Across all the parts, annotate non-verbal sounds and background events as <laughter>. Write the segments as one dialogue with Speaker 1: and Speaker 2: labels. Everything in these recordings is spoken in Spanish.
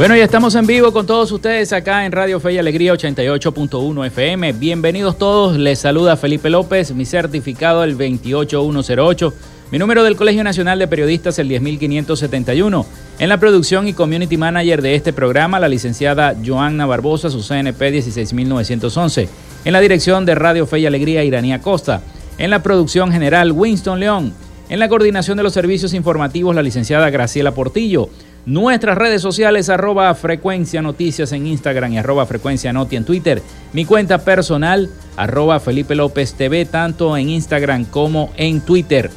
Speaker 1: Bueno, ya estamos en vivo con todos ustedes acá en Radio Fe y Alegría 88.1 FM. Bienvenidos todos. Les saluda Felipe López, mi certificado el 28108, mi número del Colegio Nacional de Periodistas el 10571. En la producción y community manager de este programa, la licenciada Joanna Barbosa, su CNP 16911. En la dirección de Radio Fe y Alegría, Iranía Costa. En la producción general, Winston León. En la coordinación de los servicios informativos, la licenciada Graciela Portillo. Nuestras redes sociales, arroba frecuencia noticias en Instagram y arroba frecuencia noti en Twitter. Mi cuenta personal, arroba Felipe López TV, tanto en Instagram como en Twitter.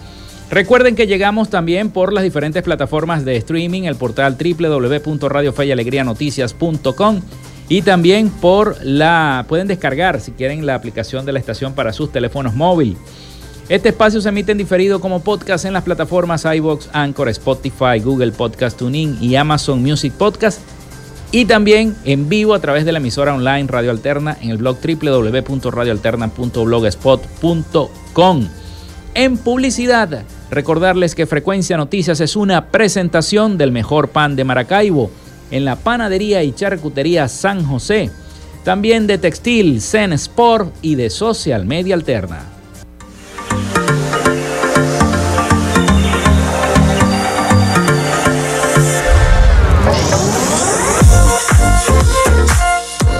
Speaker 1: Recuerden que llegamos también por las diferentes plataformas de streaming, el portal www.radiofeyalegrianoticias.com y también por la, pueden descargar si quieren la aplicación de la estación para sus teléfonos móviles. Este espacio se emite en diferido como podcast en las plataformas iBox, Anchor, Spotify, Google Podcast Tuning y Amazon Music Podcast. Y también en vivo a través de la emisora online Radio Alterna en el blog www.radioalterna.blogspot.com. En publicidad, recordarles que Frecuencia Noticias es una presentación del mejor pan de Maracaibo en la panadería y charcutería San José. También de textil, Zen Sport y de Social Media Alterna.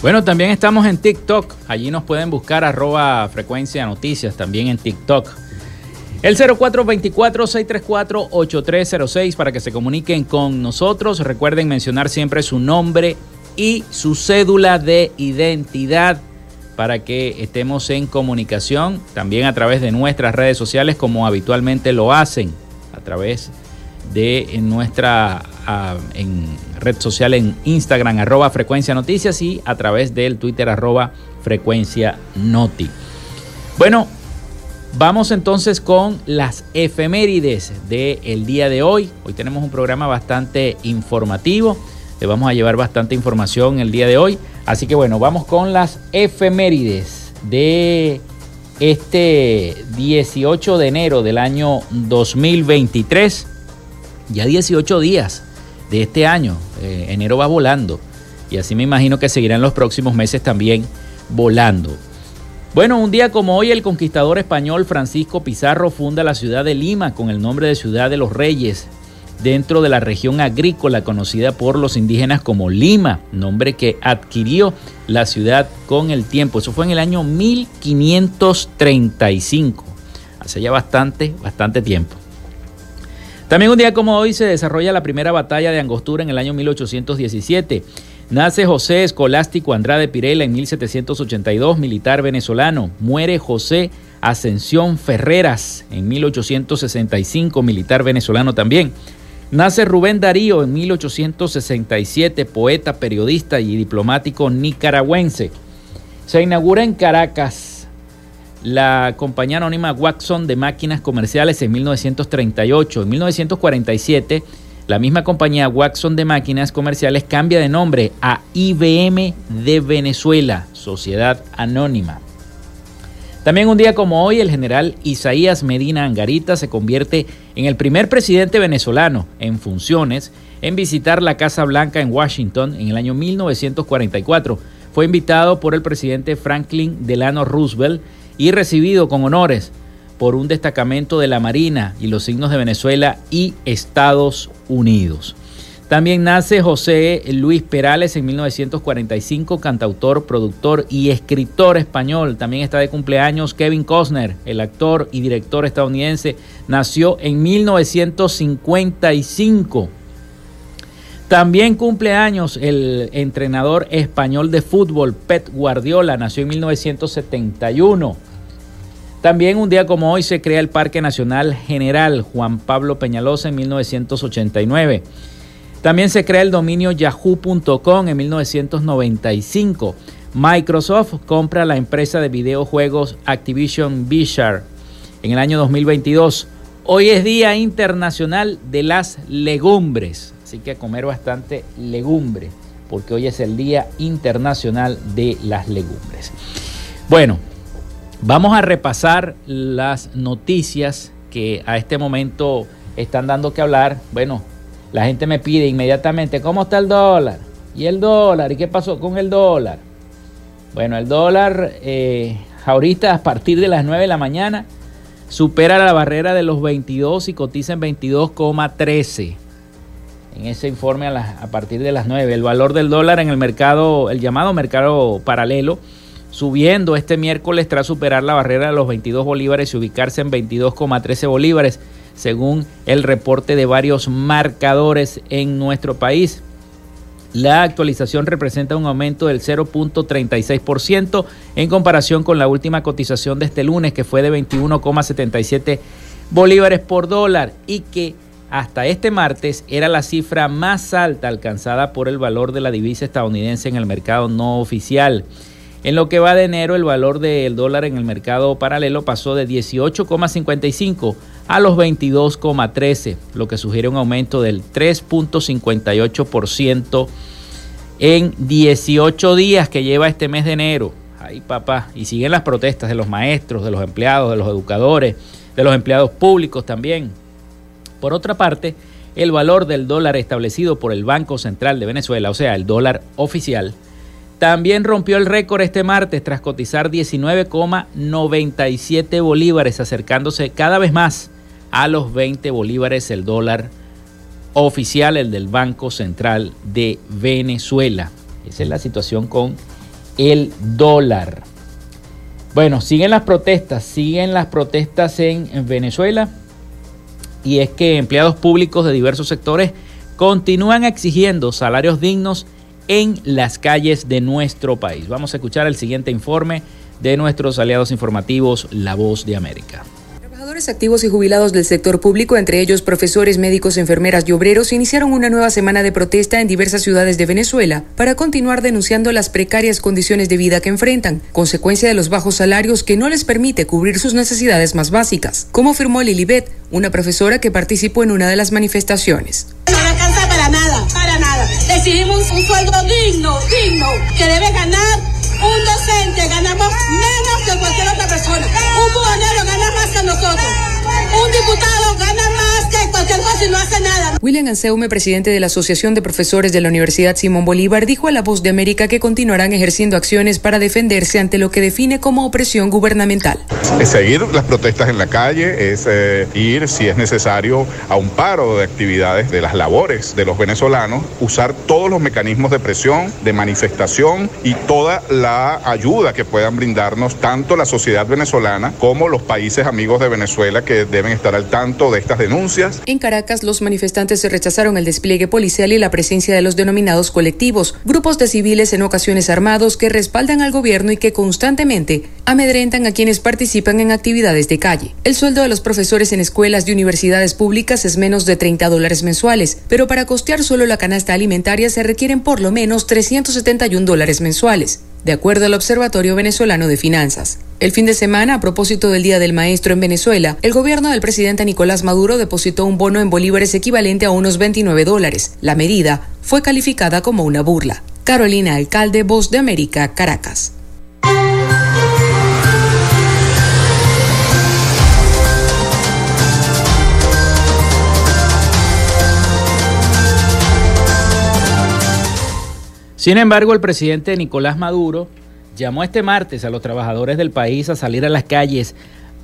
Speaker 1: Bueno, también estamos en TikTok. Allí nos pueden buscar arroba frecuencia noticias también en TikTok.
Speaker 2: El 0424-634-8306 para que se comuniquen con nosotros. Recuerden mencionar siempre su nombre y su cédula de identidad para que estemos en comunicación también a través de nuestras redes sociales como habitualmente lo hacen, a través de nuestra en red social en Instagram arroba frecuencia noticias y a través del Twitter arroba frecuencia noti. Bueno, vamos entonces con las efemérides del día de hoy. Hoy tenemos un programa bastante informativo. Le vamos a llevar bastante información el día de hoy. Así que bueno, vamos con las efemérides de este 18 de enero del año 2023. Ya 18 días de este año. Eh, enero va volando. Y así me imagino que seguirán los próximos meses también volando. Bueno, un día como hoy el conquistador español Francisco Pizarro funda la ciudad de Lima con el nombre de Ciudad de los Reyes dentro de la región agrícola conocida por los indígenas como Lima, nombre que adquirió la ciudad con el tiempo. Eso fue en el año 1535, hace ya bastante, bastante tiempo. También un día como hoy se desarrolla la primera batalla de Angostura en el año 1817. Nace José Escolástico Andrade Pirela en 1782, militar venezolano. Muere José Ascensión Ferreras en 1865, militar venezolano también. Nace Rubén Darío en 1867, poeta, periodista y diplomático nicaragüense. Se inaugura en Caracas la compañía anónima Watson de máquinas comerciales en 1938. En 1947, la misma compañía Watson de máquinas comerciales cambia de nombre a IBM de Venezuela, Sociedad Anónima. También un día como hoy, el general Isaías Medina Angarita se convierte en el primer presidente venezolano en funciones en visitar la Casa Blanca en Washington en el año 1944. Fue invitado por el presidente Franklin Delano Roosevelt y recibido con honores por un destacamento de la Marina y los signos de Venezuela y Estados Unidos. También nace José Luis Perales en 1945, cantautor, productor y escritor español. También está de cumpleaños Kevin Costner, el actor y director estadounidense. Nació en 1955. También cumple años el entrenador español de fútbol Pep Guardiola. Nació en 1971. También un día como hoy se crea el Parque Nacional General Juan Pablo Peñalosa en 1989. También se crea el dominio yahoo.com en 1995. Microsoft compra la empresa de videojuegos Activision Blizzard en el año 2022. Hoy es Día Internacional de las Legumbres, así que comer bastante legumbre, porque hoy es el Día Internacional de las Legumbres. Bueno, vamos a repasar las noticias que a este momento están dando que hablar. Bueno, la gente me pide inmediatamente, ¿cómo está el dólar? ¿Y el dólar? ¿Y qué pasó con el dólar? Bueno, el dólar eh, ahorita a partir de las 9 de la mañana supera la barrera de los 22 y cotiza en 22,13. En ese informe a, partir de las 9, el valor del dólar en el mercado, el llamado mercado paralelo, subiendo este miércoles tras superar la barrera de los 22 bolívares y ubicarse en 22,13 bolívares según el reporte de varios marcadores en nuestro país. La actualización representa un aumento del 0.36% en comparación con la última cotización de este lunes, que fue de 21,77 bolívares por dólar y que hasta este martes era la cifra más alta alcanzada por el valor de la divisa estadounidense en el mercado no oficial. En lo que va de enero, el valor del dólar en el mercado paralelo pasó de 18,55 a los 22,13, lo que sugiere un aumento del 3.58% en 18 días que lleva este mes de enero. Ay, papá, y siguen las protestas de los maestros, de los empleados, de los educadores, de los empleados públicos también. Por otra parte, el valor del dólar establecido por el Banco Central de Venezuela, o sea, el dólar oficial, también rompió el récord este martes tras cotizar 19,97 bolívares, acercándose cada vez más a los 20 bolívares el dólar oficial, el del Banco Central de Venezuela. Esa es la situación con el dólar. Bueno, siguen las protestas, siguen las protestas en, Venezuela y es que empleados públicos de diversos sectores continúan exigiendo salarios dignos en las calles de nuestro país. Vamos a escuchar el siguiente informe de nuestros aliados informativos, La Voz de América
Speaker 3: activos y jubilados del sector público, entre ellos profesores, médicos, enfermeras y obreros, iniciaron una nueva semana de protesta en diversas ciudades de Venezuela para continuar denunciando las precarias condiciones de vida que enfrentan, consecuencia de los bajos salarios que no les permite cubrir sus necesidades más básicas, como afirmó Lilibet, una profesora que participó en una de las manifestaciones.
Speaker 4: No alcanza para nada, para nada. Exigimos un sueldo digno, digno, que debe ganar un docente ganamos menos que cualquier otra persona. Un buhonero más que nosotros. Un diputado gana más y no hace nada.
Speaker 3: William Anseume, presidente de la Asociación de Profesores de la Universidad Simón Bolívar, dijo a La Voz de América que continuarán ejerciendo acciones para defenderse ante lo que define como opresión gubernamental.
Speaker 5: Es seguir las protestas en la calle, es eh, ir, si es necesario, a un paro de actividades de las labores de los venezolanos, usar todos los mecanismos de presión, de manifestación y toda la ayuda que puedan brindarnos tanto la sociedad venezolana como los países amigos de Venezuela que deben estar al tanto de estas denuncias.
Speaker 3: En Caracas, los manifestantes rechazaron el despliegue policial y la presencia de los denominados colectivos, grupos de civiles en ocasiones armados que respaldan al gobierno y que constantemente amedrentan a quienes participan en actividades de calle. El sueldo de los profesores en escuelas y universidades públicas es menos de 30 dólares mensuales, pero para costear solo la canasta alimentaria se requieren por lo menos 371 dólares mensuales de acuerdo al Observatorio Venezolano de Finanzas. El fin de semana, a propósito del Día del Maestro en Venezuela, el gobierno del presidente Nicolás Maduro depositó un bono en bolívares equivalente a unos 29 dólares. La medida fue calificada como una burla. Carolina Alcalde, Voz de América, Caracas.
Speaker 2: Sin embargo, el presidente Nicolás Maduro llamó este martes a los trabajadores del país a salir a las calles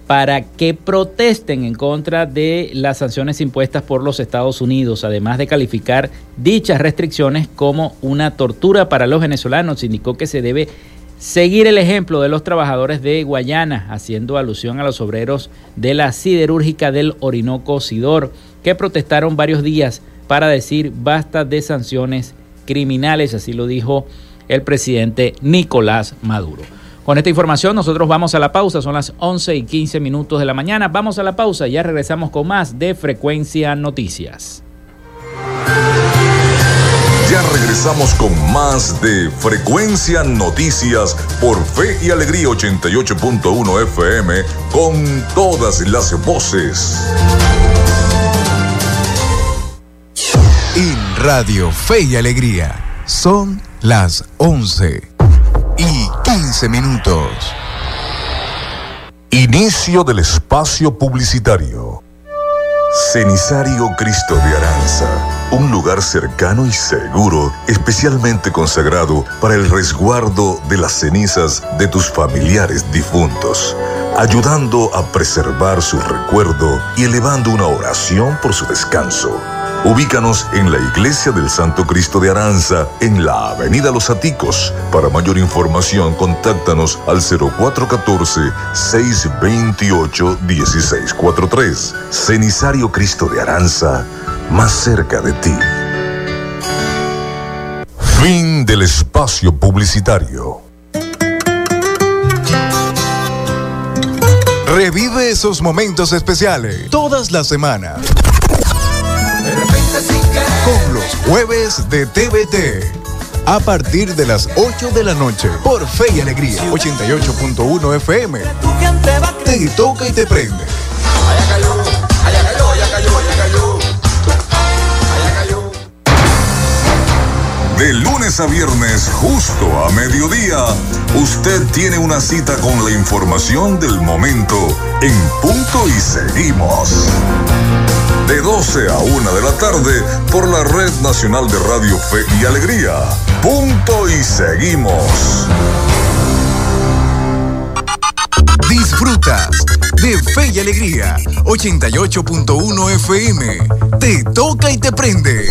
Speaker 2: para que protesten en contra de las sanciones impuestas por los Estados Unidos, además de calificar dichas restricciones como una tortura para los venezolanos. Indicó que se debe seguir el ejemplo de los trabajadores de Guayana, haciendo alusión a los obreros de la siderúrgica del Orinoco Sidor, que protestaron varios días para decir basta de sanciones criminales, así lo dijo el presidente Nicolás Maduro. Con esta información nosotros vamos a la pausa, son las 11 y 15 minutos de la mañana, vamos a la pausa, ya regresamos con más de Frecuencia Noticias.
Speaker 6: Ya regresamos con más de Frecuencia Noticias por Fe y Alegría 88.1 FM con todas las voces.
Speaker 7: Radio Fe y Alegría son las 11 y 15 minutos.
Speaker 6: Inicio del espacio publicitario. Cenisario Cristo de Aranza, un lugar cercano y seguro, especialmente consagrado para el resguardo de las cenizas de tus familiares difuntos, ayudando a preservar su recuerdo y elevando una oración por su descanso. Ubícanos en la Iglesia del Santo Cristo de Aranza, en la Avenida Los Aticos. Para mayor información, contáctanos al 0414-628-1643. Cenisario Cristo de Aranza, más cerca de ti. Fin del espacio publicitario.
Speaker 7: Revive esos momentos especiales todas las semanas con los jueves de TVT. A partir de las 8 de la noche por Fe y Alegría 88.1 FM. Te toca y te prende.
Speaker 6: De lunes a viernes, justo a mediodía, usted tiene una cita con la información del momento en punto y seguimos de 12 a 1 de la tarde por la Red Nacional de Radio Fe y Alegría. Punto y seguimos.
Speaker 7: Disfrutas de Fe y Alegría 88.1 FM. Te toca y te prende.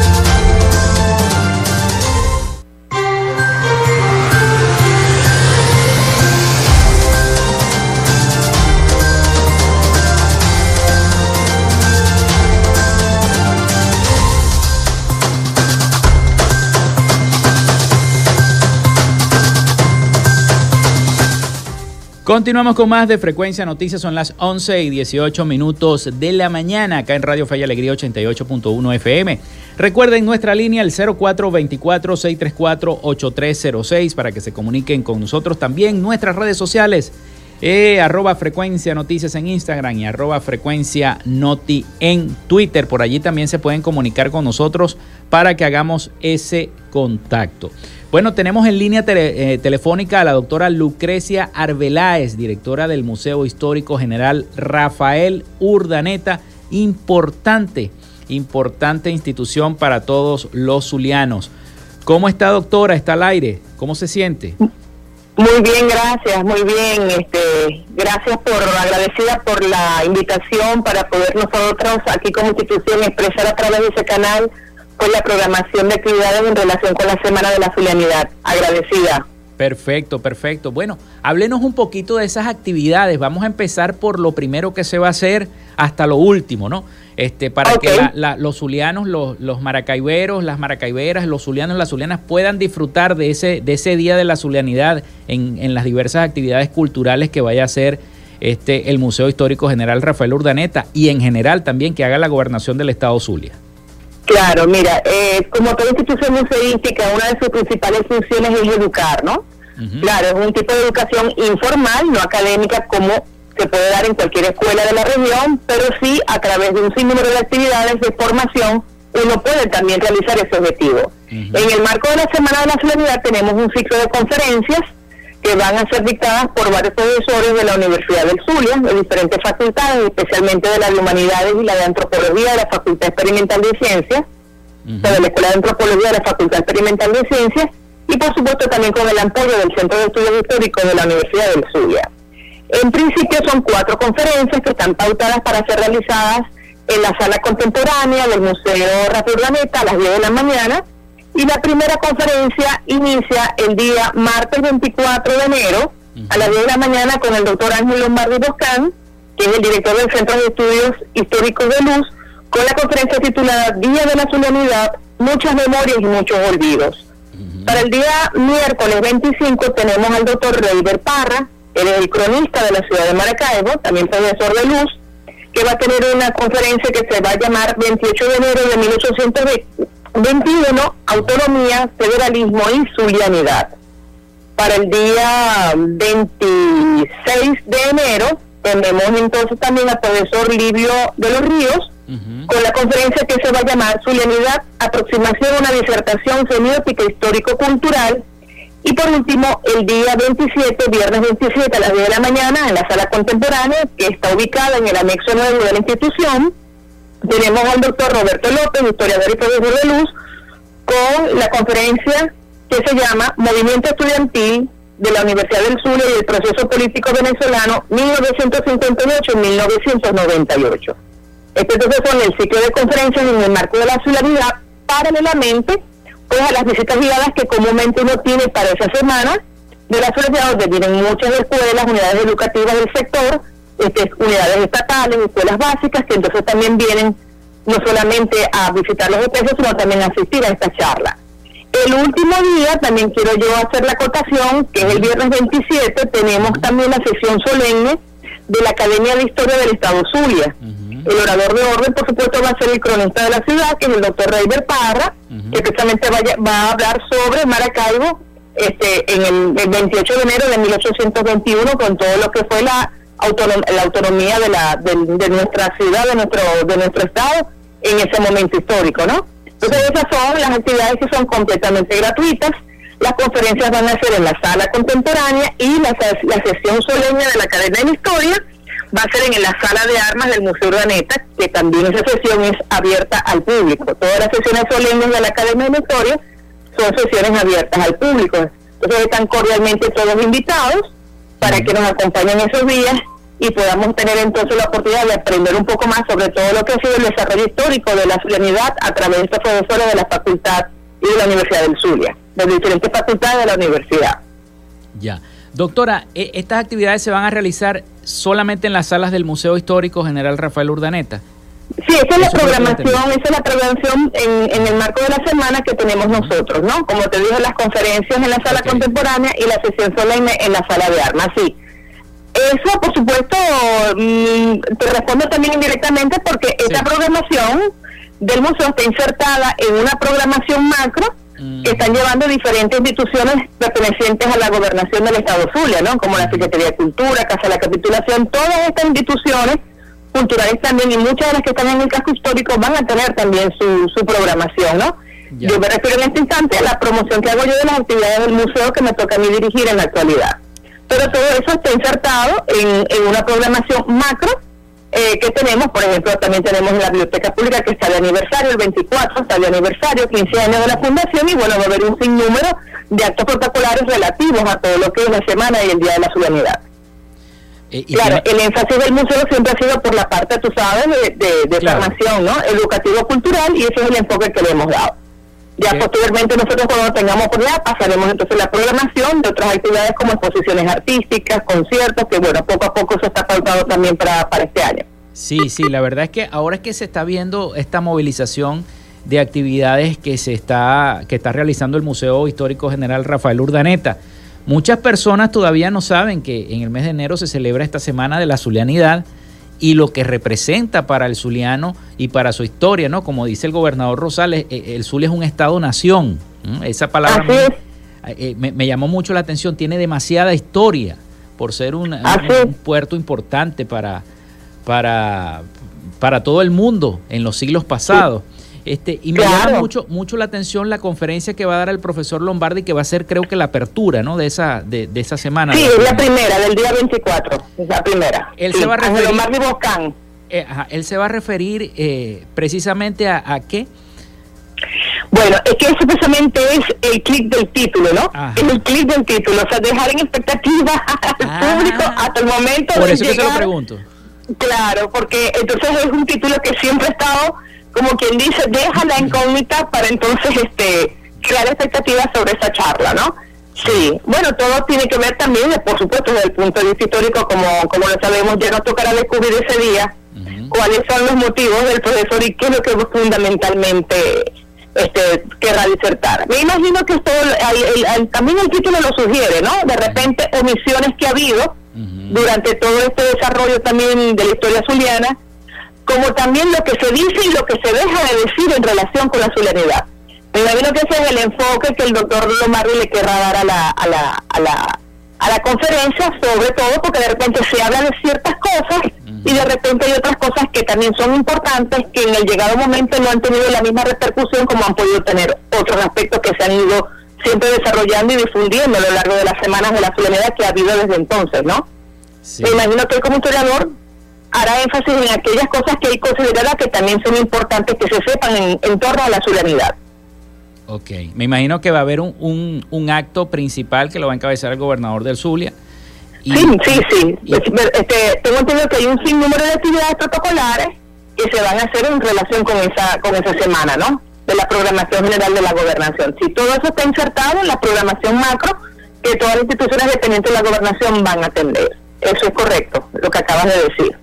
Speaker 2: Continuamos con más de Frecuencia Noticias, son las 11 y 18 minutos de la mañana acá en Radio Fe Alegría 88.1 FM. Recuerden nuestra línea el 0424-634-8306 para que se comuniquen con nosotros también nuestras redes sociales. Eh, arroba frecuencia noticias en Instagram y arroba frecuencia noti en Twitter. Por allí también se pueden comunicar con nosotros para que hagamos ese contacto. Bueno, tenemos en línea eh, telefónica a la doctora Lucrecia Arbeláez, directora del Museo Histórico General Rafael Urdaneta. Importante, importante institución para todos los zulianos. ¿Cómo está, doctora? ¿Está al aire? ¿Cómo se siente?
Speaker 8: Muy bien, gracias, muy bien. Este, gracias por agradecida por la invitación para poder nosotros aquí como institución expresar a través de ese canal con la programación de actividades en relación con la Semana de la Zulianidad. Agradecida.
Speaker 2: Perfecto, perfecto. Bueno, háblenos un poquito de esas actividades. Vamos a empezar por lo primero que se va a hacer hasta lo último, ¿no? Este, para que los zulianos, los, los, maracaiberos, las maracaiberas, los zulianos, las zulianas puedan disfrutar de ese, de ese día de la zulianidad en, en las diversas actividades culturales que vaya a hacer este, el Museo Histórico General Rafael Urdaneta y en general también que haga la gobernación del Estado Zulia.
Speaker 8: Claro, mira, eh, como toda institución museística, una de sus principales funciones es educar, ¿no? Claro, es un tipo de educación informal, no académica, como se puede dar en cualquier escuela de la región, pero sí a través de un sinnúmero de actividades de formación uno puede también realizar ese objetivo. En el marco de la Semana de la Solidaridad tenemos un ciclo de conferencias que van a ser dictadas por varios profesores de la Universidad del Zulia, de diferentes facultades, especialmente de la de Humanidades y la de Antropología de la Facultad Experimental de Ciencias, de la Escuela de Antropología de la Facultad Experimental de Ciencias, y por supuesto también con el apoyo del Centro de Estudios Históricos de la Universidad del Zulia. En principio son cuatro conferencias que están pautadas para ser realizadas en la sala contemporánea del Museo Rafael Urdaneta a las 10 de la mañana, y la primera conferencia inicia el día martes 24 de enero a las 10 de la mañana con el doctor Ángel Lombardi Boscán, que es el director del Centro de Estudios Históricos de Luz, con la conferencia titulada Día de la Solemnidad, muchas memorias y muchos olvidos. Para el día miércoles 25 tenemos al doctor Reiber Parra, el cronista de la ciudad de Maracaibo, también profesor de luz, que va a tener una conferencia que se va a llamar 28 de enero de 1820 21, autonomía, federalismo y zulianidad. Para el día 26 de enero tenemos entonces también al profesor Livio de los Ríos con la conferencia que se va a llamar Zulianidad, aproximación a una disertación semiótica histórico-cultural. Y por último, el día 27, viernes 27 a las 10 de la mañana, en la sala contemporánea, que está ubicada en el anexo 9 de la institución, tenemos al doctor Roberto López, historiador y profesor de luz, con la conferencia que se llama Movimiento Estudiantil de la Universidad del Sur y el Proceso Político Venezolano 1958-1998. Este entonces son el ciclo de conferencias en el marco de la solidaridad, paralelamente las visitas guiadas que comúnmente uno tiene para esa semana de la solidaridad, donde vienen muchas escuelas, unidades educativas del sector, este, unidades estatales, escuelas básicas, que entonces también vienen no solamente a visitar los hoteles, sino también a asistir a esta charla. El último día, también quiero yo hacer la acotación, que es el viernes 27, tenemos también la sesión solemne de la Academia de Historia del Estado Zulia. El orador de orden, por supuesto, va a ser el cronista de la ciudad, que es el doctor Reiber Parra, que precisamente va a hablar sobre Maracaibo este, en el, el 28 de enero de 1821, con todo lo que fue la la autonomía de, la, de, nuestra ciudad, de nuestro, de nuestro estado en ese momento histórico, ¿no? Entonces esas son las actividades que son completamente gratuitas. Las conferencias van a ser en la sala contemporánea y la, la sesión solemne de la Academia de Historia va a ser en la sala de armas del Museo Urdaneta, que también esa sesión es abierta al público. Todas las sesiones solemnes de la Academia de Historia son sesiones abiertas al público. Entonces están cordialmente todos invitados para que nos acompañen esos días y podamos tener entonces la oportunidad de aprender un poco más sobre todo lo que ha sido el desarrollo histórico de la Zulianidad a través de estos profesores de la facultad y de la Universidad del Zulia, de diferentes facultades de la universidad.
Speaker 2: Ya. Doctora, ¿e-, ¿estas actividades se van a realizar solamente en las salas del Museo Histórico General Rafael Urdaneta?
Speaker 8: Sí, esa es la programación, esa es la programación en, el marco de la semana que tenemos nosotros, ¿no? Como te dije, las conferencias en la sala contemporánea y la sesión solemne en la sala de armas, sí. Eso, por supuesto, mm, te respondo también indirectamente porque esta programación del museo está insertada en una programación macro que están llevando diferentes instituciones pertenecientes a la gobernación del Estado Zulia, ¿no? Como la Secretaría de Cultura, Casa de la Capitulación, todas estas instituciones culturales también y muchas de las que están en el casco histórico van a tener también su, su programación, ¿no? Yo me refiero en este instante a la promoción que hago yo de las actividades del museo que me toca a mí dirigir en la actualidad. Pero todo eso está insertado en, en una programación macro eh, que tenemos, por ejemplo, también tenemos la biblioteca pública que está de aniversario, el 24 está de aniversario, 15 años de la fundación y bueno, va a haber un sinnúmero de actos protocolares relativos a todo lo que es la semana y el Día de la Ciudadanía. Eh, claro, el énfasis del museo siempre ha sido por la parte, tú sabes, de, de, formación, ¿no? Educativo-cultural y ese es el enfoque que le hemos dado. Ya posteriormente nosotros cuando tengamos oportunidad pasaremos entonces la programación de otras actividades como exposiciones artísticas, conciertos, que bueno, poco a poco se está pautado también para, para este año.
Speaker 2: Sí, sí, la verdad es que ahora es que se está viendo esta movilización de actividades que se está que está realizando el Museo Histórico General Rafael Urdaneta. Muchas personas todavía no saben que en el mes de enero se celebra esta semana de la Zulianidad y lo que representa para el zuliano y para su historia, ¿no? Como dice el gobernador Rosales, eh, el Zulia es un estado-nación. Esa palabra eh, me, llamó mucho la atención, tiene demasiada historia por ser un, puerto importante para, para, para todo el mundo en los siglos pasados. Este, y me llama mucho, mucho la atención la conferencia que va a dar el profesor Lombardi, que va a ser creo que la apertura ¿no? de, esa, de, de esa semana.
Speaker 8: Sí, es la primera, del día 24, es la primera.
Speaker 2: Él se va a referir, Lombardi eh, él se va a referir eh, precisamente a, qué.
Speaker 8: Bueno, es que eso precisamente es el clic del título, ¿no? Es el clic del título, o sea, dejar en expectativa <laughs> al ah. público hasta el momento
Speaker 2: Por eso que se lo pregunto.
Speaker 8: Claro, porque entonces es un título que siempre ha estado como quien dice, deja la incógnita para entonces este crear expectativas sobre esa charla, ¿no? Sí, bueno, todo tiene que ver también, por supuesto, desde el punto de vista histórico, como, como lo sabemos, ya nos tocará descubrir ese día cuáles son los motivos del profesor y qué es lo que fundamentalmente este, querrá disertar. Me imagino que esto, también el título lo sugiere, ¿no? De repente, omisiones que ha habido durante todo este desarrollo también de la historia zuliana, como también lo que se dice y lo que se deja de decir en relación con la solemnidad. Me imagino que ese es el enfoque que el doctor Lomarri le querrá dar a la, a la, a la, a la conferencia, sobre todo porque de repente se habla de ciertas cosas y de repente hay otras cosas que también son importantes que en el llegado momento no han tenido la misma repercusión como han podido tener otros aspectos que se han ido siempre desarrollando y difundiendo a lo largo de las semanas de la solemnidad que ha habido desde entonces, ¿no? Me imagino que como historiador hará énfasis en aquellas cosas que él considerará que también son importantes que se sepan en, torno a la solemnidad.
Speaker 2: Ok, me imagino que va a haber un, un, acto principal que lo va a encabezar el gobernador del Zulia.
Speaker 8: sí, sí, sí. Este, tengo entendido que hay un sinnúmero de actividades protocolares que se van a hacer en relación con esa, con esa semana, ¿no? De la programación general de la gobernación. Si todo eso está insertado en la programación macro que todas las instituciones dependientes de la gobernación van a atender. Eso es correcto, lo que acabas de decir.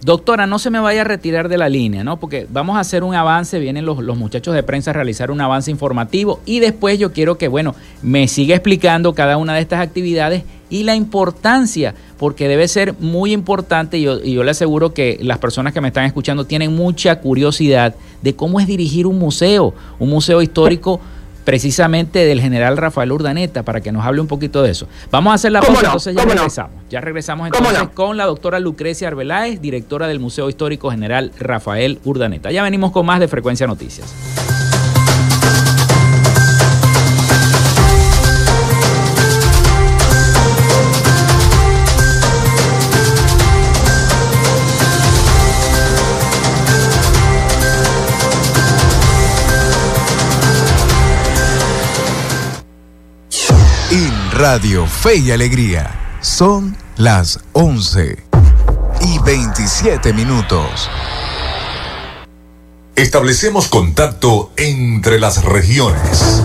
Speaker 2: Doctora, no se me vaya a retirar de la línea, ¿no? Porque vamos a hacer un avance, vienen los, los, muchachos de prensa a realizar un avance informativo y después yo quiero que, bueno, me siga explicando cada una de estas actividades y la importancia, porque debe ser muy importante y yo, y yo le aseguro que las personas que me están escuchando tienen mucha curiosidad de cómo es dirigir un museo, un museo histórico precisamente del general Rafael Urdaneta para que nos hable un poquito de eso. Vamos a hacer la pausa, entonces ya regresamos. Ya regresamos entonces con la doctora Lucrecia Arbeláez, directora del Museo Histórico General Rafael Urdaneta. Ya venimos con más de Frecuencia Noticias.
Speaker 7: Radio Fe y Alegría. Son las 11 y 27 minutos.
Speaker 6: Establecemos contacto entre las regiones.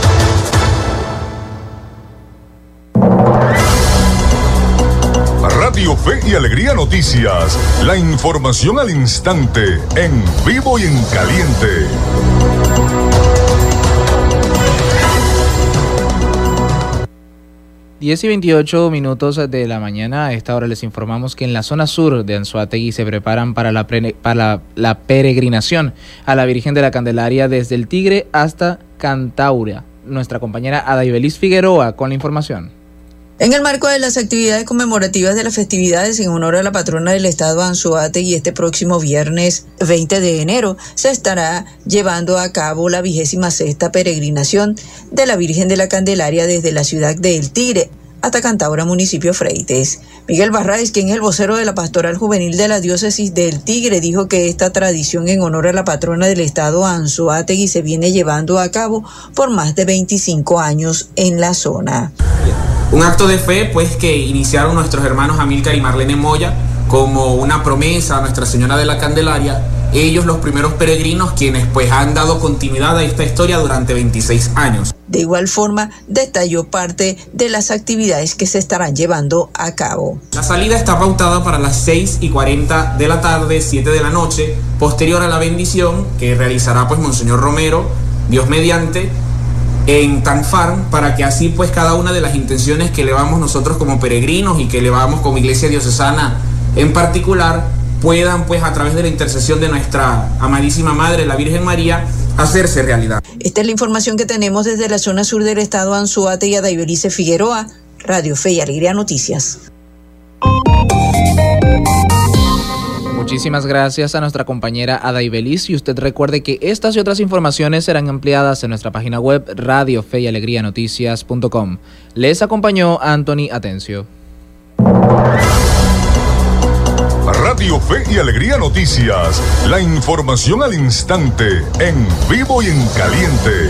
Speaker 6: Fe y Alegría Noticias. La información al instante, en vivo y en caliente.
Speaker 9: Diez y 28 minutos de la mañana. A esta hora les informamos que en la zona sur de Anzuategui se preparan para la, para la peregrinación a la Virgen de la Candelaria desde el Tigre hasta Cantaura. Nuestra compañera Adaibelis Figueroa con la información.
Speaker 10: En el marco de las actividades conmemorativas de las festividades en honor a la patrona del estado Anzuate este próximo viernes 20 de enero se estará llevando a cabo la vigésima sexta peregrinación de la Virgen de la Candelaria desde la ciudad de El Tigre hasta Cantabria, municipio Freites. Miguel Barraes, quien es el vocero de la Pastoral Juvenil de la Diócesis del Tigre, dijo que esta tradición en honor a la patrona del estado Anzuategui se viene llevando a cabo por más de 25 años en la zona.
Speaker 11: Un acto de fe, pues, que iniciaron nuestros hermanos Amílcar y Marlene Moya como una promesa a Nuestra Señora de la Candelaria. Ellos los primeros peregrinos quienes pues han dado continuidad a esta historia durante 26 años.
Speaker 10: De igual forma, detalló parte de las actividades que se estarán llevando a cabo.
Speaker 11: La salida está pautada para las 6 y 40 de la tarde, 7 de la noche, posterior a la bendición que realizará pues Monseñor Romero, Dios mediante, en Tanfarm para que así pues cada una de las intenciones que elevamos nosotros como peregrinos y que elevamos como iglesia diocesana en particular puedan pues a través de la intercesión de nuestra amadísima Madre, la Virgen María, hacerse realidad.
Speaker 10: Esta es la información que tenemos desde la zona sur del estado Anzuate y Adaibelice Figueroa, Radio Fe y Alegría Noticias.
Speaker 9: Muchísimas gracias a nuestra compañera Ada Ibeliz y usted recuerde que estas y otras informaciones serán ampliadas en nuestra página web radio fe y alegría noticias.com. Les acompañó Anthony Atencio.
Speaker 6: Radio Fe y Alegría Noticias, la información al instante, en vivo y en caliente.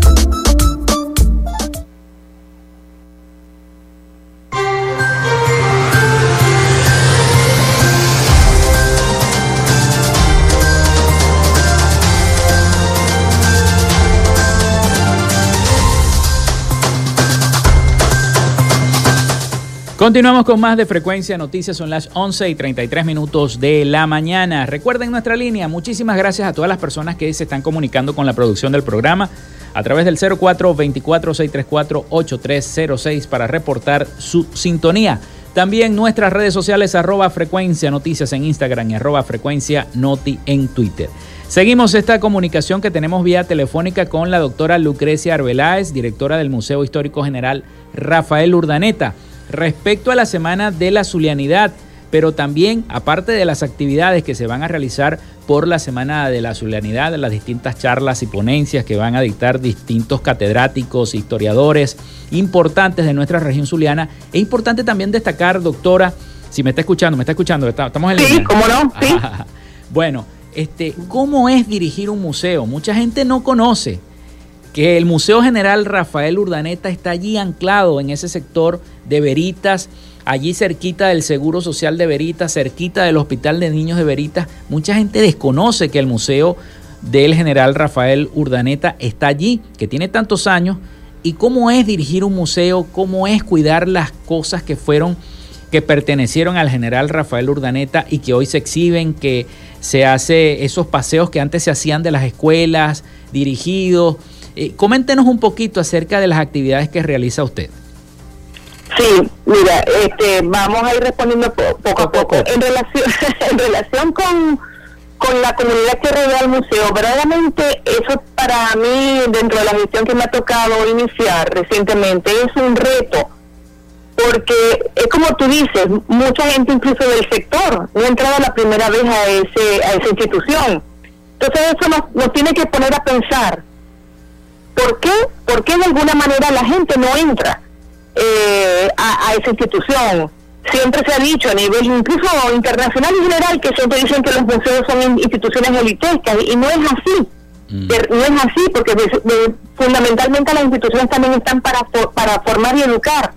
Speaker 2: Continuamos con más de Frecuencia Noticias, son las 11 y 33 minutos de la mañana. Recuerden nuestra línea, muchísimas gracias a todas las personas que se están comunicando con la producción del programa a través del 04-24-634-8306 para reportar su sintonía. También nuestras redes sociales arroba frecuencia noticias en Instagram y arroba frecuencia noti en Twitter. Seguimos esta comunicación que tenemos vía telefónica con la doctora Lucrecia Arbeláez, directora del Museo Histórico General Rafael Urdaneta respecto a la Semana de la Zulianidad, pero también, aparte de las actividades que se van a realizar por la Semana de la Zulianidad, las distintas charlas y ponencias que van a dictar distintos catedráticos, historiadores importantes de nuestra región zuliana, es importante también destacar, doctora, si me está escuchando, me está escuchando, estamos en
Speaker 8: línea. Sí, cómo no, sí. <laughs>
Speaker 2: bueno, este, ¿cómo es dirigir un museo? Mucha gente no conoce que el Museo General Rafael Urdaneta está allí anclado en ese sector de Veritas, allí cerquita del Seguro Social de Veritas, cerquita del Hospital de Niños de Veritas. Mucha gente desconoce que el Museo del General Rafael Urdaneta está allí, que tiene tantos años, y cómo es dirigir un museo, cómo es cuidar las cosas que fueron que pertenecieron al general Rafael Urdaneta y que hoy se exhiben, que se hace esos paseos que antes se hacían de las escuelas, dirigidos, eh, coméntenos un poquito acerca de las actividades que realiza usted.
Speaker 8: Sí, mira, este, vamos a ir respondiendo poco a poco. En relación, <laughs> en relación con, con la comunidad que rodea el museo, verdaderamente eso para mí, dentro de la gestión que me ha tocado iniciar recientemente, es un reto, porque es como tú dices, mucha gente incluso del sector no ha entrado la primera vez a, ese, a esa institución. Entonces eso nos, nos tiene que poner a pensar ¿Por qué? ¿Por qué de alguna manera la gente no entra eh, a, esa institución? Siempre se ha dicho a nivel incluso internacional y general que siempre dicen que los museos son instituciones elitescas y no es así. Mm. No es así porque fundamentalmente las instituciones también están para, para formar y educar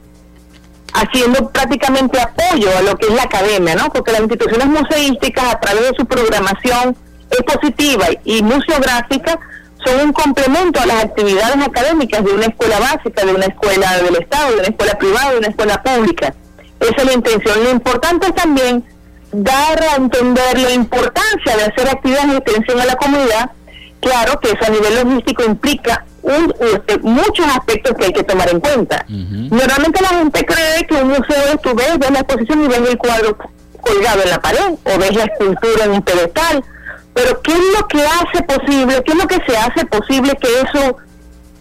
Speaker 8: haciendo prácticamente apoyo a lo que es la academia, ¿no? Porque las instituciones museísticas a través de su programación expositiva y museográfica son un complemento a las actividades académicas de una escuela básica, de una escuela del Estado, de una escuela privada, de una escuela pública. Esa es la intención. Lo importante es también dar a entender la importancia de hacer actividades de extensión a la comunidad. Claro que eso a nivel logístico implica este, muchos aspectos que hay que tomar en cuenta. Normalmente la gente cree que un museo tú ves, ves la exposición y ves el cuadro colgado en la pared o ves la escultura en un pedestal pero ¿qué es lo que hace posible, qué es lo que se hace posible que eso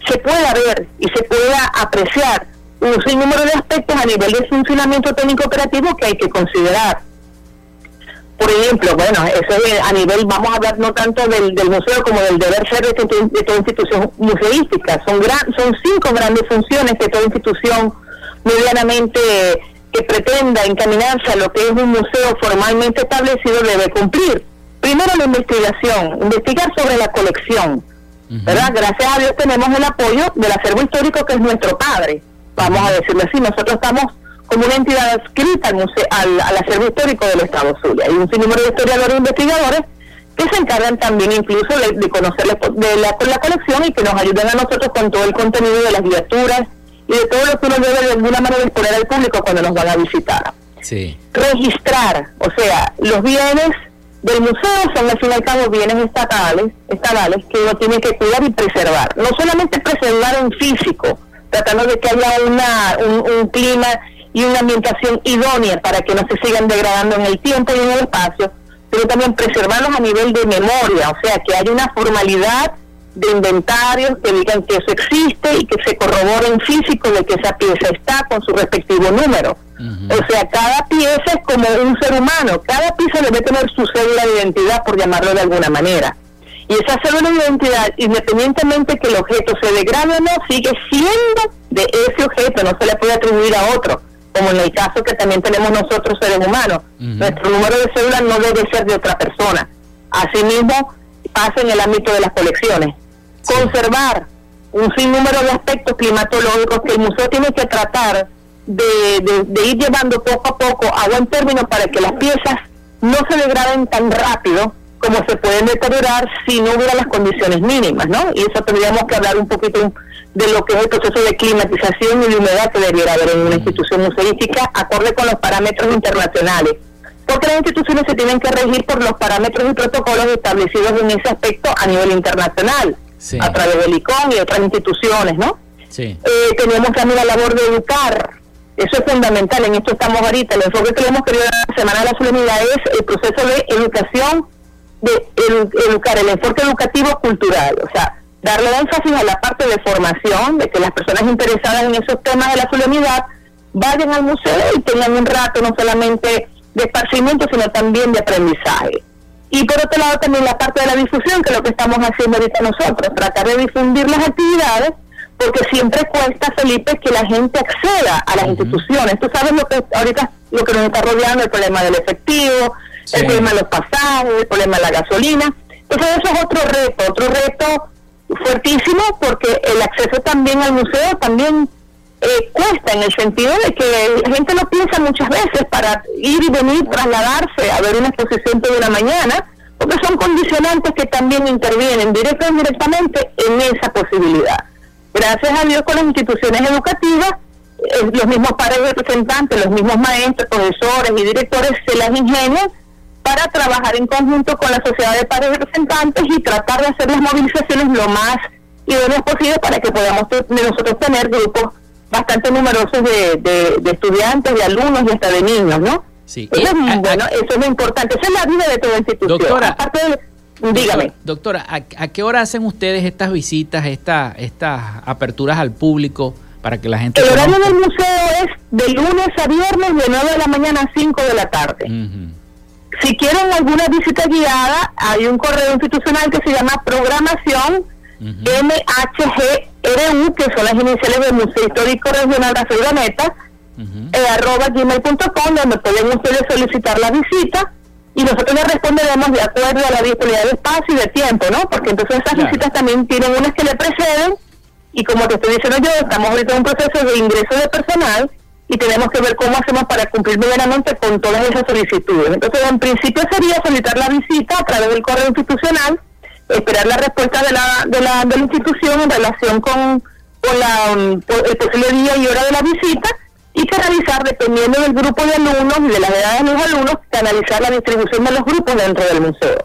Speaker 8: se pueda ver y se pueda apreciar? Un sinnúmero de aspectos a nivel de funcionamiento técnico operativo que hay que considerar. Por ejemplo, bueno, eso a nivel, vamos a hablar no tanto del, museo como del deber ser de, toda institución museística. Son, gran, son cinco grandes funciones que toda institución medianamente que pretenda encaminarse a lo que es un museo formalmente establecido debe cumplir. Primero la investigación, investigar sobre la colección. ¿verdad? Gracias a Dios tenemos el apoyo del acervo histórico que es nuestro padre, vamos a decirlo así. Nosotros estamos como una entidad adscrita al, al, acervo histórico del Estado Zulia. Hay un sinnúmero de historiadores e investigadores que se encargan también incluso de, conocer de la, la colección y que nos ayuden a nosotros con todo el contenido de las guiaturas y de todo lo que uno debe de alguna manera exponer al público cuando nos van a visitar.
Speaker 2: Sí.
Speaker 8: Registrar, o sea, los bienes del museo son al fin y al cabo bienes estatales, estatales que uno tiene que cuidar y preservar. No solamente preservar en físico, tratando de que haya una, un, clima y una ambientación idónea para que no se sigan degradando en el tiempo y en el espacio, pero también preservarlos a nivel de memoria, o sea, que haya una formalidad de inventarios que digan que eso existe y que se corrobore en físico de que esa pieza está con su respectivo número. O sea, cada pieza es como un ser humano, cada pieza debe tener su cédula de identidad, por llamarlo de alguna manera. Y esa cédula de identidad, independientemente que el objeto se degrade o no, sigue siendo de ese objeto, no se le puede atribuir a otro, como en el caso que también tenemos nosotros seres humanos. Nuestro número de cédula no debe ser de otra persona. Asimismo, pasa en el ámbito de las colecciones. Conservar un sinnúmero de aspectos climatológicos que el museo tiene que tratar de, ir llevando poco a poco a buen término para que las piezas no se degraden tan rápido como se pueden deteriorar si no hubiera las condiciones mínimas, ¿no? Y eso tendríamos que hablar un poquito de lo que es el proceso de climatización y de humedad que debiera haber en una institución museística acorde con los parámetros internacionales. Porque las instituciones se tienen que regir por los parámetros y protocolos establecidos en ese aspecto a nivel internacional, a través del ICON y otras instituciones, ¿no? Sí. Eh, tenemos también la labor de educar eso es fundamental, en esto estamos ahorita. El enfoque que le hemos querido dar la Semana de la Solemnidad es el proceso de educación, de educar, el enfoque educativo cultural, o sea, darle énfasis a la parte de formación, de que las personas interesadas en esos temas de la solemnidad vayan al museo y tengan un rato no solamente de esparcimiento, sino también de aprendizaje. Y por otro lado también la parte de la difusión, que es lo que estamos haciendo ahorita nosotros, tratar de difundir las actividades porque siempre cuesta, Felipe, que la gente acceda a las instituciones. Tú sabes lo que ahorita lo que nos está rodeando, el problema del efectivo, el problema de los pasajes, el problema de la gasolina. Entonces eso es otro reto, otro reto fuertísimo porque el acceso también al museo también eh, cuesta en el sentido de que la gente no piensa muchas veces para ir y venir, trasladarse a ver una exposición toda una mañana, porque son condicionantes que también intervienen directo o indirectamente en esa posibilidad. Gracias a Dios con las instituciones educativas, eh, los mismos padres representantes, los mismos maestros, profesores y directores se las ingenian para trabajar en conjunto con la sociedad de padres representantes y tratar de hacer las movilizaciones lo más idóneas posible para que podamos nosotros tener grupos bastante numerosos de, estudiantes, de alumnos y hasta de niños, ¿no? Sí. Eso, es, bueno, eso es lo importante, esa es la vida de toda institución.
Speaker 2: Doctora, Aparte de, Dígame. Doctora, ¿a, qué hora hacen ustedes estas visitas, esta, estas aperturas al público para que la gente...
Speaker 8: El horario del museo es de lunes a viernes de 9 de la mañana a 5 de la tarde. Si quieren alguna visita guiada, hay un correo institucional que se llama programación MHGRU, que son las iniciales del Museo Histórico Regional de Urdaneta, eh, arroba gmail.com, donde pueden ustedes solicitar la visita y nosotros le responderemos de acuerdo a la disponibilidad de espacio y de tiempo, ¿no? Porque entonces esas visitas también tienen unas que le preceden y como te estoy diciendo yo, estamos ahorita en un proceso de ingreso de personal y tenemos que ver cómo hacemos para cumplir medianamente con todas esas solicitudes. Entonces, en principio sería solicitar la visita a través del correo institucional, esperar la respuesta de la, de la, de la institución en relación con, con la, el posible día y hora de la visita y canalizar, dependiendo del grupo de alumnos y de las edades de los alumnos, canalizar la distribución de los grupos dentro del museo.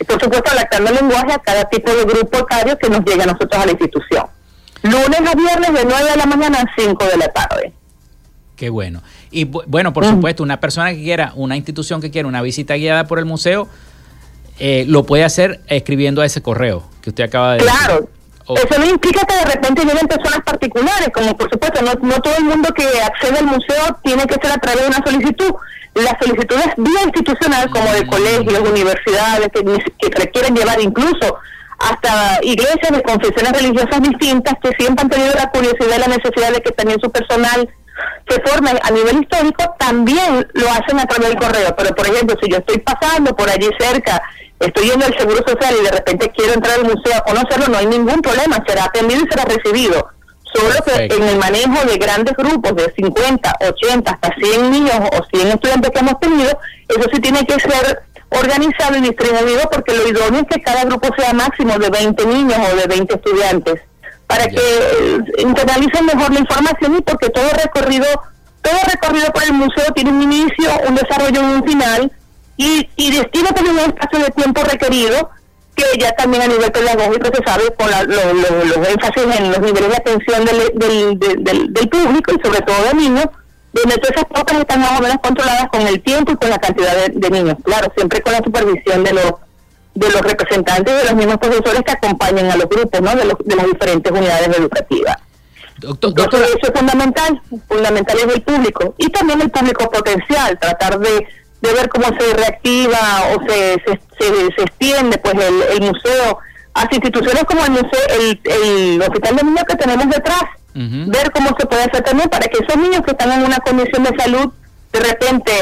Speaker 8: Y por supuesto, adaptando el lenguaje a cada tipo de grupo becario que nos llega a nosotros a la institución. Lunes a viernes de 9 de la mañana a 5 de la tarde.
Speaker 2: Qué bueno. Y bueno, por supuesto, una persona que quiera, una institución que quiera una visita guiada por el museo, eh, lo puede hacer escribiendo a ese correo que usted acaba de
Speaker 8: decir. Claro, eso no implica que de repente vienen personas particulares, como por supuesto no, no todo el mundo que accede al museo tiene que ser a través de una solicitud. La solicitud es vía institucional, como de mm. colegios, universidades, que, que requieren llevar incluso hasta iglesias de confesiones religiosas distintas que siempre han tenido la curiosidad y la necesidad de que también su personal se forme a nivel histórico, también lo hacen a través del correo. Pero, por ejemplo, si yo estoy pasando por allí cerca estoy yendo al Seguro Social y de repente quiero entrar al museo a conocerlo, no hay ningún problema, será atendido y será recibido. Solo que en el manejo de grandes grupos de 50, 80, hasta 100 niños o 100 estudiantes que hemos tenido, eso sí tiene que ser organizado y distribuido porque lo idóneo es que cada grupo sea máximo de 20 niños o de 20 estudiantes para que eh, internalicen mejor la información y porque todo recorrido todo recorrido por el museo tiene un inicio, un desarrollo y un final y, y destina también un espacio de tiempo requerido que ya también a nivel pedagógico se sabe con los énfasis en los niveles de atención del, del, del, público y sobre todo de niños, donde todas esas pautas están más o menos controladas con el tiempo y con la cantidad de, niños. Claro, siempre con la supervisión de los de los representantes de los mismos profesores que acompañan a los grupos, ¿no? De, los, de las diferentes unidades educativas. Doctor, eso es fundamental, fundamental es el público y también el público potencial, tratar de, de ver cómo se reactiva o se, se, se, extiende pues el, el, museo a instituciones como el museo, el, el hospital de niños que tenemos detrás, ver cómo se puede hacer también para que esos niños que están en una condición de salud de repente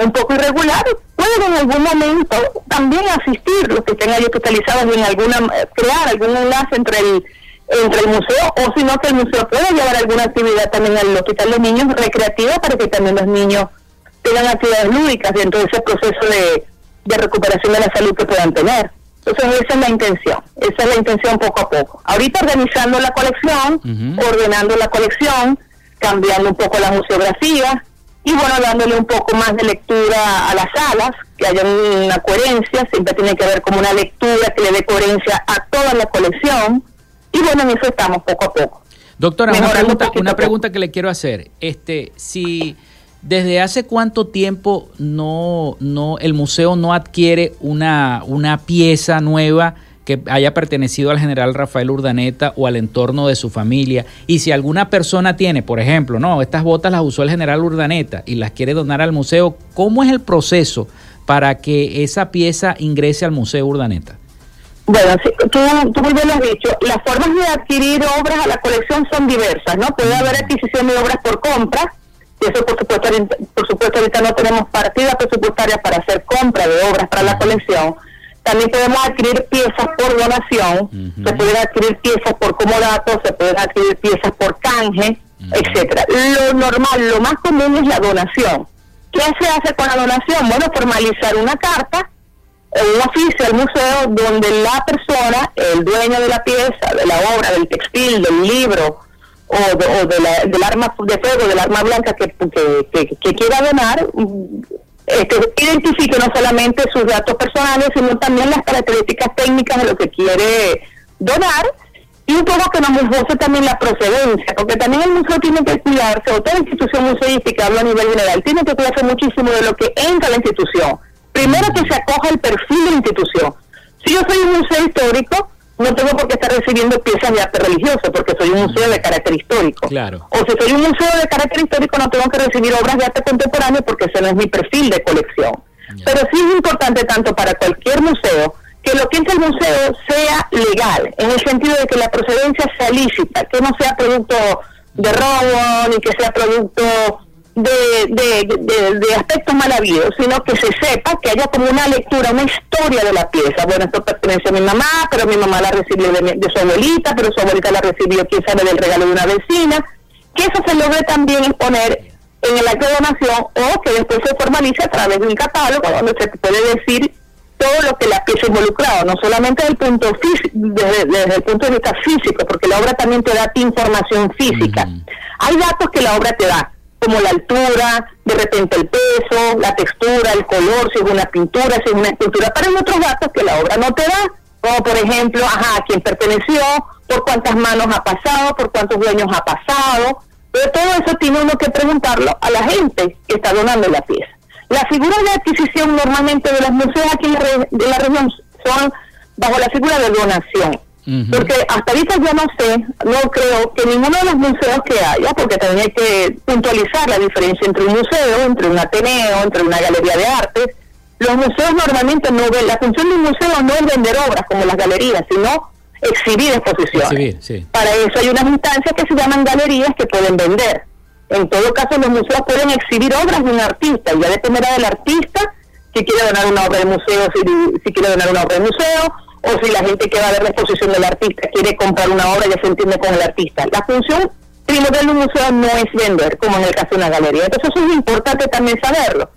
Speaker 8: un poco irregular pueden en algún momento también asistir los que estén ahí hospitalizados en alguna crear algún enlace entre el entre el museo o si no que el museo pueda llevar alguna actividad también al hospital de niños recreativa para que también los niños tengan actividades lúdicas dentro de ese proceso de, de recuperación de la salud que puedan tener. Entonces esa es la intención, esa es la intención poco a poco. Ahorita organizando la colección, ordenando la colección, cambiando un poco la museografía y bueno, dándole un poco más de lectura a las salas, que haya una coherencia, siempre tiene que haber como una lectura que le dé coherencia a toda la colección y bueno, en eso estamos poco a poco.
Speaker 2: Doctora, una pregunta, una pregunta que le quiero hacer. Este, si desde hace cuánto tiempo no, no, el museo no adquiere una, una pieza nueva que haya pertenecido al general Rafael Urdaneta o al entorno de su familia. Y si alguna persona tiene, por ejemplo, no, estas botas las usó el general Urdaneta y las quiere donar al museo, ¿cómo es el proceso para que esa pieza ingrese al Museo Urdaneta?
Speaker 8: Bueno, tú, muy bien lo has dicho. Las formas de adquirir obras a la colección son diversas, ¿no? Puede haber adquisición de obras por compra, y eso por supuesto, por supuesto ahorita no tenemos partidas presupuestarias para hacer compra de obras para la colección. También podemos adquirir piezas por donación, se pueden adquirir piezas por comodato, se pueden adquirir piezas por canje, etcétera. Lo normal, lo más común es la donación. ¿Qué se hace con la donación? Bueno, formalizar una carta un oficio al museo donde la persona, el dueño de la pieza, de la obra, del textil, del libro o, de, la, del arma de fuego, del arma blanca que, que, quiera donar, este, identifique no solamente sus datos personales, sino también las características técnicas de lo que quiere donar y un poco que nos esboce también la procedencia, porque también el museo tiene que cuidarse, o toda institución museística, hablo a nivel general, tiene que cuidarse muchísimo de lo que entra a la institución Primero que se acoja el perfil de la institución. Si yo soy un museo histórico, no tengo por qué estar recibiendo piezas de arte religioso, porque soy un museo de carácter histórico.
Speaker 2: Claro.
Speaker 8: O si soy un museo de carácter histórico, no tengo que recibir obras de arte contemporáneo porque ese no es mi perfil de colección. Pero sí es importante tanto para cualquier museo que lo que entre el museo sea legal, en el sentido de que la procedencia sea lícita, que no sea producto de robo, ni que sea producto de, de, de, aspectos mal habidos, sino que se sepa, que haya como una lectura, una historia de la pieza. Bueno, esto pertenece a mi mamá, pero mi mamá la recibió de, de su abuelita, pero su abuelita la recibió, quién sabe, del regalo de una vecina. Que eso se logre también exponer en el acto de donación o que después se formalice a través de un catálogo donde se puede decir todo lo que la pieza involucrado, no solamente desde el punto desde, desde, el punto de vista físico, porque la obra también te da información física. Hay datos que la obra te da, como la altura, de repente el peso, la textura, el color, si es una pintura, si es una escultura, pero hay otros datos que la obra no te da, como por ejemplo, ajá, a quién perteneció, por cuántas manos ha pasado, por cuántos dueños ha pasado, pero todo eso tiene uno que preguntarlo a la gente que está donando la pieza. Las figuras de adquisición normalmente de los museos aquí la, de la región son bajo la figura de donación. Porque hasta ahorita yo no sé, no creo que ninguno de los museos que haya, porque también hay que puntualizar la diferencia entre un museo, entre un ateneo, entre una galería de arte. Los museos normalmente no ven, la función de un museo no es vender obras como las galerías, sino exhibir exposiciones. Para eso hay unas instancias que se llaman galerías que pueden vender. En todo caso, los museos pueden exhibir obras de un artista, y ya dependerá del artista si quiere donar una obra de museo, si, si quiere donar una obra de museo, o si la gente que va a ver la exposición del artista quiere comprar una obra y se entiende con el artista. La función primordial de un museo no es vender, como en el caso de una galería. Entonces eso es importante también saberlo.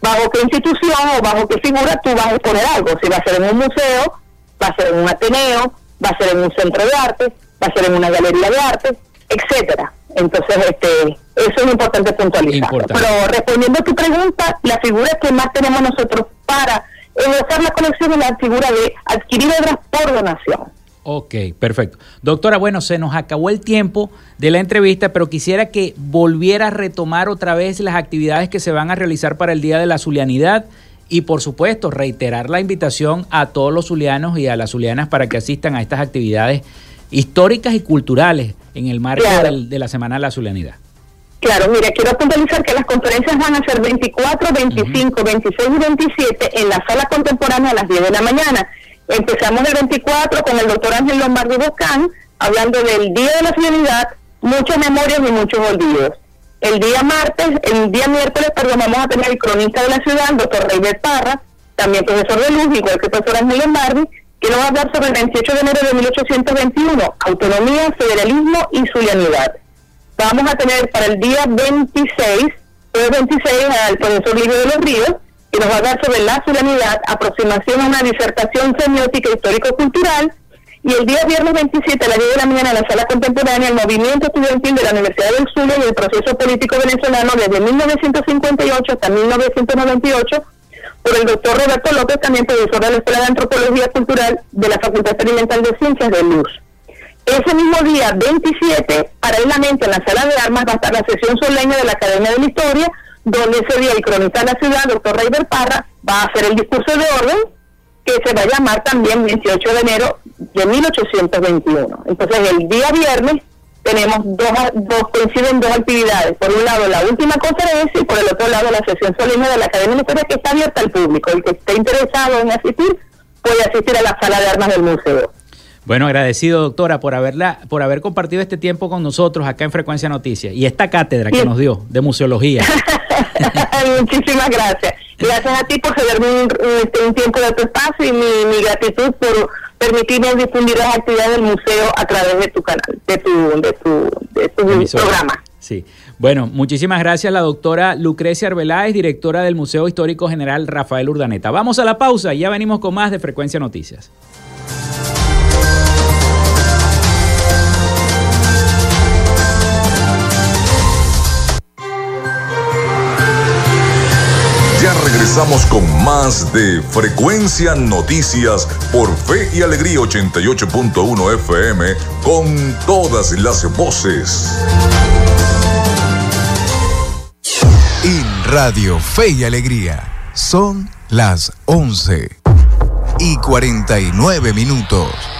Speaker 8: Bajo qué institución o bajo qué figura tú vas a exponer algo. Si va a ser en un museo, va a ser en un ateneo, va a ser en un centro de arte, va a ser en una galería de arte, etcétera. Entonces, este, eso es importante puntualizar. Pero respondiendo a tu pregunta, la figura que más tenemos nosotros para en la colección en la figura de adquirir obras por donación.
Speaker 2: Ok, perfecto. Doctora, bueno, se nos acabó el tiempo de la entrevista, pero quisiera que volviera a retomar otra vez las actividades que se van a realizar para el Día de la Zulianidad y por supuesto reiterar la invitación a todos los zulianos y a las zulianas para que asistan a estas actividades históricas y culturales en el marco de la Semana de la Zulianidad.
Speaker 8: Claro, mira, quiero puntualizar que las conferencias van a ser 24, 25, 26 y 27 en la sala contemporánea a las 10 de la mañana. Empezamos el 24 con el doctor Ángel Lombardo Bocán, hablando del Día de la Zulianidad, muchas memorias y muchos olvidos. El día martes, el día miércoles, perdón, vamos a tener el cronista de la ciudad, el doctor Reyber Parra, también profesor de luz, igual que el profesor Ángel Lombardi, que nos va a hablar sobre el 28 de enero de 1821, autonomía, federalismo y zulianidad. Vamos a tener para el día 26, el 26 al profesor Livio de los Ríos, que nos va a hablar sobre la zulianidad, aproximación a una disertación semiótica histórico-cultural, y el día viernes 27 a las 10 de la mañana en la sala contemporánea, el movimiento estudiantil de la Universidad del Zulia y el proceso político venezolano desde 1958 hasta 1998 por el doctor Roberto López, también profesor de la Escuela de Antropología Cultural de la Facultad Experimental de Ciencias de Luz. Ese mismo día, 27, paralelamente en la sala de armas va a estar la sesión solemne de la Academia de la Historia, donde ese día el cronista de la ciudad, doctor Reyber Parra, va a hacer el discurso de orden, que se va a llamar también 28 de enero de 1821. Entonces, el día viernes tenemos dos, dos, coinciden dos actividades. Por un lado, la última conferencia y por el otro lado, la sesión solemne de la Academia de Historia que está abierta al público. El que esté interesado en asistir puede asistir a la sala de armas del museo.
Speaker 2: Bueno, agradecido, doctora, por haberla, por haber compartido este tiempo con nosotros acá en Frecuencia Noticias y esta cátedra que nos dio de museología. <laughs>
Speaker 8: Muchísimas gracias. Gracias a ti por cederme un, este, un, tiempo de tu espacio y mi, gratitud por permitirme difundir las actividades del museo a través de tu canal, de tu, de tu, de tu programa.
Speaker 2: Sí. Bueno, muchísimas gracias la doctora Lucrecia Arbeláez, directora del Museo Histórico General Rafael Urdaneta. Vamos a la pausa y ya venimos con más de Frecuencia Noticias.
Speaker 6: Regresamos con más de Frecuencia Noticias por Fe y Alegría 88.1 FM con todas las voces.
Speaker 7: En Radio Fe y Alegría son las 11 y 49 minutos.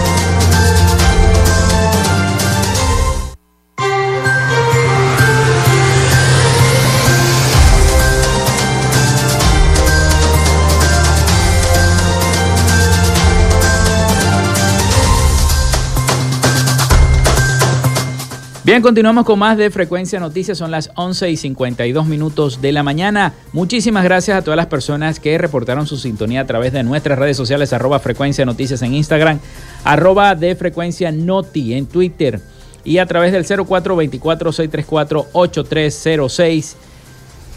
Speaker 2: Bien, continuamos con más de Frecuencia Noticias. Son las 11 y 52 minutos de la mañana. Muchísimas gracias a todas las personas que reportaron su sintonía a través de nuestras redes sociales, arroba Frecuencia Noticias en Instagram, arroba de Frecuencia Noti en Twitter y a través del 0424-634-8306.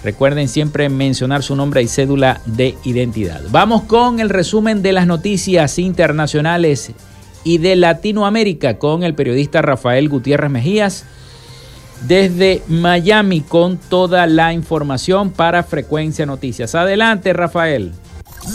Speaker 2: Recuerden siempre mencionar su nombre y cédula de identidad. Vamos con el resumen de las noticias internacionales y de Latinoamérica con el periodista Rafael Gutiérrez Mejías desde Miami con toda la información para Frecuencia Noticias. Adelante, Rafael.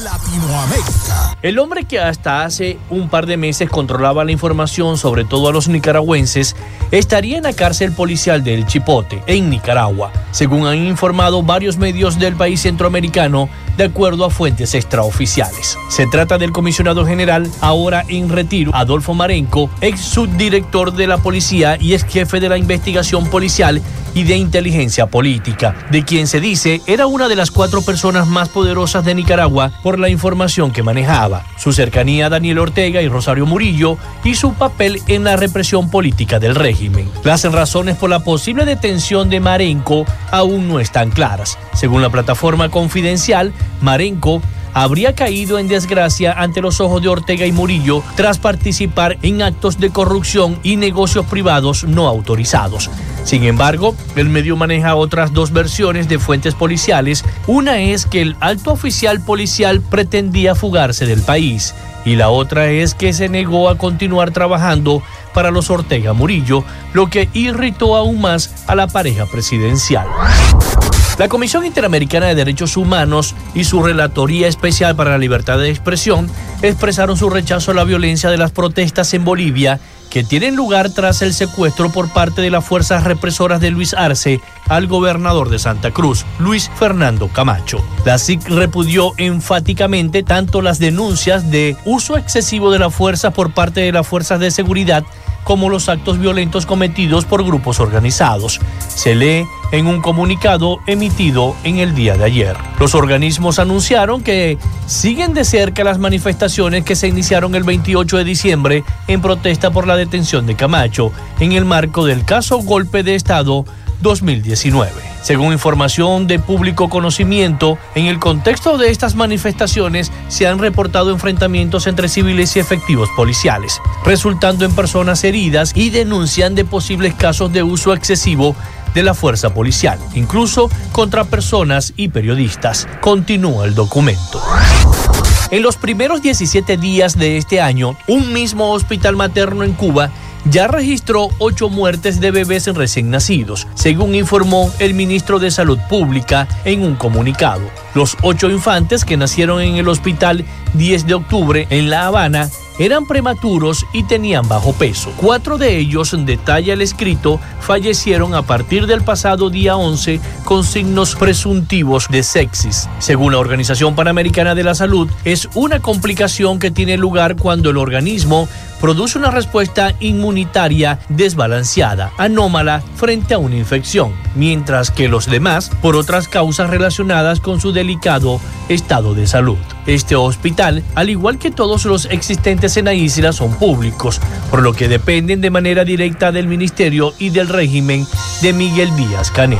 Speaker 12: Latinoamérica. El hombre que hasta hace un par de meses controlaba la información sobre todo a los nicaragüenses estaría en la cárcel policial del Chipote, en Nicaragua, según han informado varios medios del país centroamericano, de acuerdo a fuentes extraoficiales. Se trata del comisionado general, ahora en retiro, Adolfo Marenco, ex subdirector de la policía y ex jefe de la investigación policial y de inteligencia política, de quien se dice era una de las cuatro personas más poderosas de Nicaragua por la información que manejaba, su cercanía a Daniel Ortega y Rosario Murillo y su papel en la represión política del régimen. Las razones por la posible detención de Marenco aún no están claras. Según la plataforma confidencial, Marenco habría caído en desgracia ante los ojos de Ortega y Murillo tras participar en actos de corrupción y negocios privados no autorizados. Sin embargo, el medio maneja otras dos versiones de fuentes policiales. Una es que el alto oficial policial pretendía fugarse del país y la otra es que se negó a continuar trabajando para los Ortega Murillo, lo que irritó aún más a la pareja presidencial. La Comisión Interamericana de Derechos Humanos y su Relatoría Especial para la Libertad de Expresión expresaron su rechazo a la violencia de las protestas en Bolivia que tienen lugar tras el secuestro por parte de las fuerzas represoras de Luis Arce al gobernador de Santa Cruz, Luis Fernando Camacho. La SIC repudió enfáticamente tanto las denuncias de uso excesivo de la fuerza por parte de las fuerzas de seguridad como los actos violentos cometidos por grupos organizados. Se lee en un comunicado emitido en el día de ayer. Los organismos anunciaron que siguen de cerca las manifestaciones que se iniciaron el 28 de diciembre en protesta por la detención de Camacho en el marco del caso Golpe de Estado 2019. Según información de público conocimiento, en el contexto de estas manifestaciones se han reportado enfrentamientos entre civiles y efectivos policiales, resultando en personas heridas y denuncian de posibles casos de uso excesivo de la fuerza policial, incluso contra personas y periodistas. Continúa el documento. En los primeros 17 días de este año, un mismo hospital materno en Cuba ya registró ocho muertes de bebés recién nacidos, según informó el ministro de Salud Pública en un comunicado. Los ocho infantes que nacieron en el hospital 10 de octubre en La Habana eran prematuros y tenían bajo peso. Cuatro de ellos, detalla el escrito, fallecieron a partir del pasado día 11 con signos presuntivos de sexis. Según la Organización Panamericana de la Salud, es una complicación que tiene lugar cuando el organismo produce una respuesta inmunitaria desbalanceada, anómala frente a una infección, mientras que los demás por otras causas relacionadas con su delicado estado de salud. Este hospital, al igual que todos los existentes en la isla, son públicos, por lo que dependen de manera directa del ministerio y del régimen de Miguel Díaz Canel.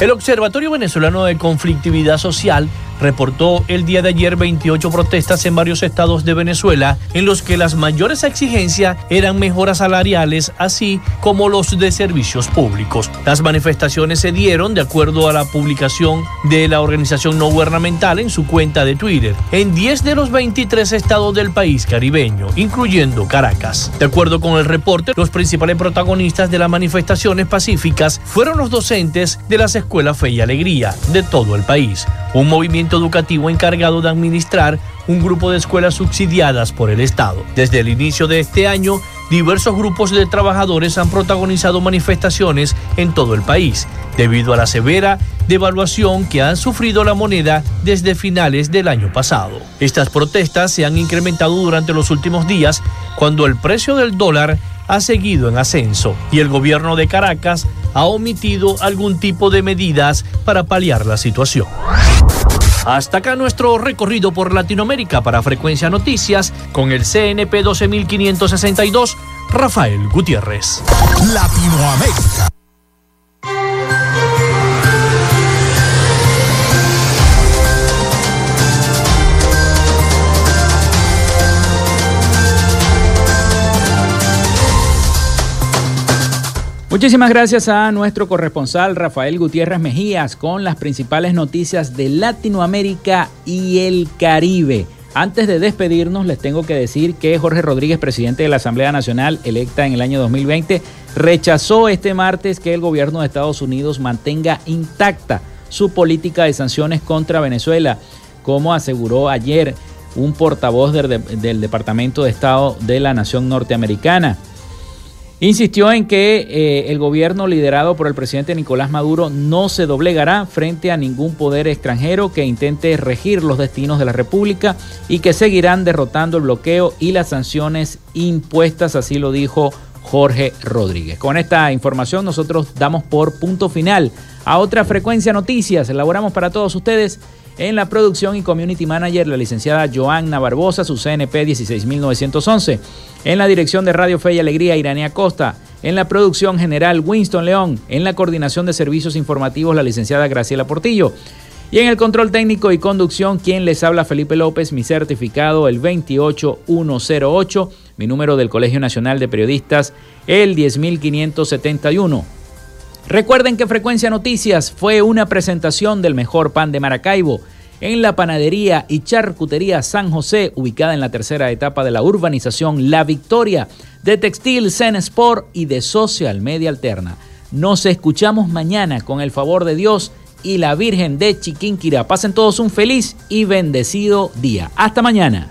Speaker 12: El Observatorio Venezolano de Conflictividad Social reportó el día de ayer 28 protestas en varios estados de Venezuela en los que las mayores exigencias eran mejoras salariales así como los de servicios públicos. Las manifestaciones se dieron de acuerdo a la publicación de la organización no gubernamental en su cuenta de Twitter en 10 de los 23 estados del país caribeño, incluyendo Caracas. De acuerdo con el reporte, los principales protagonistas de las manifestaciones pacíficas fueron los docentes de las escuelas Fe y Alegría de todo el país, un movimiento educativo encargado de administrar un grupo de escuelas subsidiadas por el Estado. Desde el inicio de este año, diversos grupos de trabajadores han protagonizado manifestaciones en todo el país, debido a la severa devaluación que ha sufrido la moneda desde finales del año pasado. Estas protestas se han incrementado durante los últimos días cuando el precio del dólar ha seguido en ascenso y el gobierno de Caracas ha omitido algún tipo de medidas para paliar la situación. Hasta acá nuestro recorrido por Latinoamérica para Frecuencia Noticias con el CNP 12562 Rafael Gutiérrez.
Speaker 7: Latinoamérica.
Speaker 2: Muchísimas gracias a nuestro corresponsal Rafael Gutiérrez Mejías con las principales noticias de Latinoamérica y el Caribe. Antes de despedirnos, les tengo que decir que Jorge Rodríguez, presidente de la Asamblea Nacional, electa en el año 2020, rechazó este martes que el gobierno de Estados Unidos mantenga intacta su política de sanciones contra Venezuela, como aseguró ayer un portavoz del, del Departamento de Estado de la Nación Norteamericana. Insistió en que eh, el gobierno liderado por el presidente Nicolás Maduro no se doblegará frente a ningún poder extranjero que intente regir los destinos de la República y que seguirán derrotando el bloqueo y las sanciones impuestas, así lo dijo Jorge Rodríguez. Con esta información nosotros damos por punto final a otra frecuencia noticias. Elaboramos para todos ustedes en la producción y community manager, la licenciada Joanna Barbosa, su CNP 16911. En la dirección de Radio Fe y Alegría, Irania Costa. En la producción general, Winston León. En la coordinación de servicios informativos, la licenciada Graciela Portillo. Y en el control técnico y conducción, quien les habla Felipe López, mi certificado el 28108, mi número del Colegio Nacional de Periodistas el 10571. Recuerden que Frecuencia Noticias fue una presentación del mejor pan de Maracaibo en la panadería y charcutería San José, ubicada en la tercera etapa de la urbanización La Victoria, de Textil Zen Sport y de Social Media Alterna. Nos escuchamos mañana con el favor de Dios y la Virgen de Chiquinquirá. Pasen todos un feliz y bendecido día. Hasta mañana.